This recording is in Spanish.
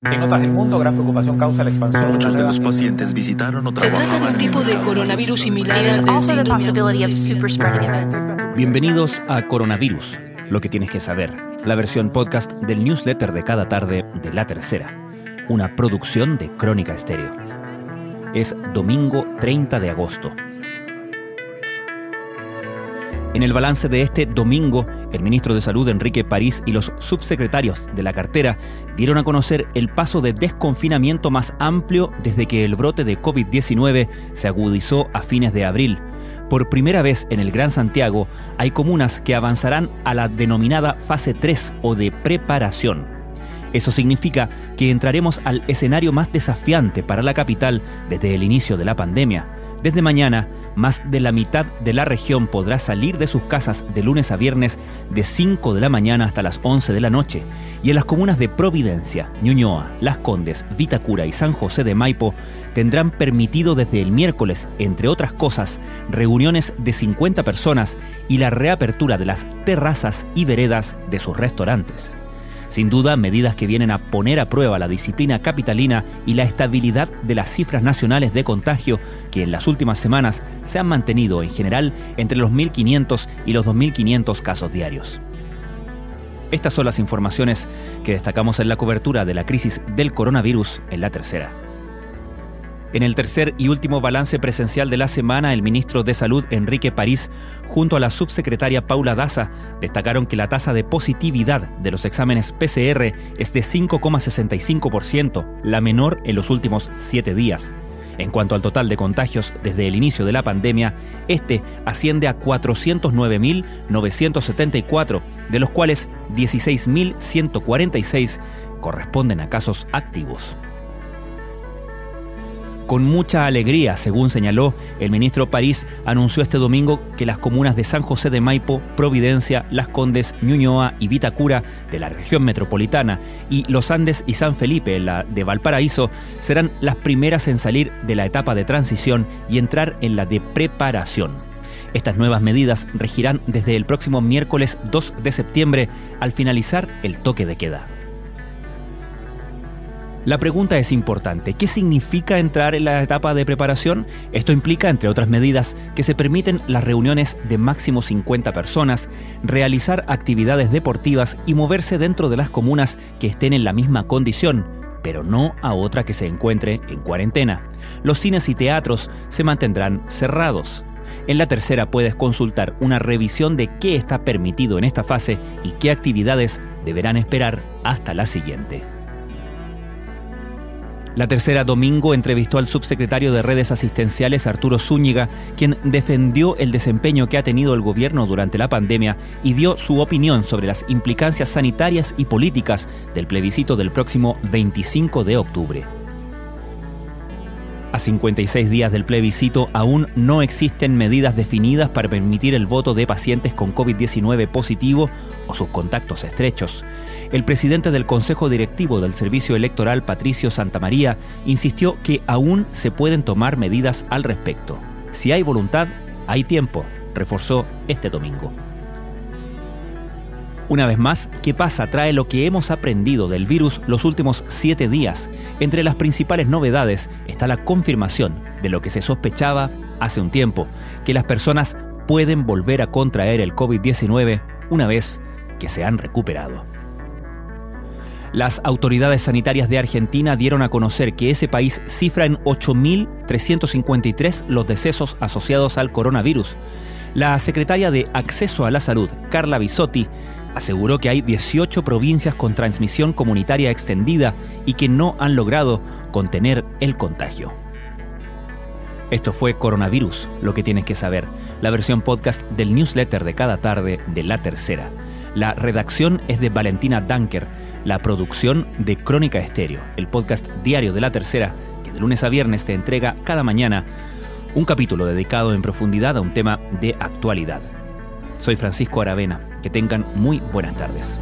En otras del mundo, gran preocupación causa la expansión. Muchos de los pacientes visitaron o Se trata de un tipo de coronavirus similar. Bienvenidos a Coronavirus, lo que tienes que saber, la versión podcast del newsletter de cada tarde de La Tercera, una producción de Crónica Estéreo. Es domingo 30 de agosto. En el balance de este domingo, el ministro de Salud Enrique París y los subsecretarios de la cartera dieron a conocer el paso de desconfinamiento más amplio desde que el brote de COVID-19 se agudizó a fines de abril. Por primera vez en el Gran Santiago hay comunas que avanzarán a la denominada fase 3 o de preparación. Eso significa que entraremos al escenario más desafiante para la capital desde el inicio de la pandemia. Desde mañana, más de la mitad de la región podrá salir de sus casas de lunes a viernes de 5 de la mañana hasta las 11 de la noche. Y en las comunas de Providencia, Ñuñoa, Las Condes, Vitacura y San José de Maipo tendrán permitido desde el miércoles, entre otras cosas, reuniones de 50 personas y la reapertura de las terrazas y veredas de sus restaurantes. Sin duda, medidas que vienen a poner a prueba la disciplina capitalina y la estabilidad de las cifras nacionales de contagio que en las últimas semanas se han mantenido en general entre los 1.500 y los 2.500 casos diarios. Estas son las informaciones que destacamos en la cobertura de la crisis del coronavirus en la tercera. En el tercer y último balance presencial de la semana, el ministro de Salud, Enrique París, junto a la subsecretaria Paula Daza, destacaron que la tasa de positividad de los exámenes PCR es de 5,65%, la menor en los últimos siete días. En cuanto al total de contagios desde el inicio de la pandemia, este asciende a 409.974, de los cuales 16.146 corresponden a casos activos con mucha alegría, según señaló el ministro París, anunció este domingo que las comunas de San José de Maipo, Providencia, Las Condes, Ñuñoa y Vitacura de la región metropolitana y Los Andes y San Felipe, la de Valparaíso, serán las primeras en salir de la etapa de transición y entrar en la de preparación. Estas nuevas medidas regirán desde el próximo miércoles 2 de septiembre al finalizar el toque de queda. La pregunta es importante. ¿Qué significa entrar en la etapa de preparación? Esto implica, entre otras medidas, que se permiten las reuniones de máximo 50 personas, realizar actividades deportivas y moverse dentro de las comunas que estén en la misma condición, pero no a otra que se encuentre en cuarentena. Los cines y teatros se mantendrán cerrados. En la tercera puedes consultar una revisión de qué está permitido en esta fase y qué actividades deberán esperar hasta la siguiente. La tercera domingo entrevistó al subsecretario de redes asistenciales Arturo Zúñiga, quien defendió el desempeño que ha tenido el gobierno durante la pandemia y dio su opinión sobre las implicancias sanitarias y políticas del plebiscito del próximo 25 de octubre. A 56 días del plebiscito aún no existen medidas definidas para permitir el voto de pacientes con COVID-19 positivo o sus contactos estrechos. El presidente del Consejo Directivo del Servicio Electoral, Patricio Santamaría, insistió que aún se pueden tomar medidas al respecto. Si hay voluntad, hay tiempo, reforzó este domingo. Una vez más, ¿qué pasa? Trae lo que hemos aprendido del virus los últimos siete días. Entre las principales novedades está la confirmación de lo que se sospechaba hace un tiempo, que las personas pueden volver a contraer el COVID-19 una vez que se han recuperado. Las autoridades sanitarias de Argentina dieron a conocer que ese país cifra en 8.353 los decesos asociados al coronavirus. La secretaria de Acceso a la Salud, Carla Bisotti, aseguró que hay 18 provincias con transmisión comunitaria extendida y que no han logrado contener el contagio. Esto fue Coronavirus, lo que tienes que saber, la versión podcast del newsletter de cada tarde de La Tercera. La redacción es de Valentina Danker, la producción de Crónica Estéreo, el podcast diario de La Tercera, que de lunes a viernes te entrega cada mañana un capítulo dedicado en profundidad a un tema de actualidad. Soy Francisco Aravena. Que tengan muy buenas tardes.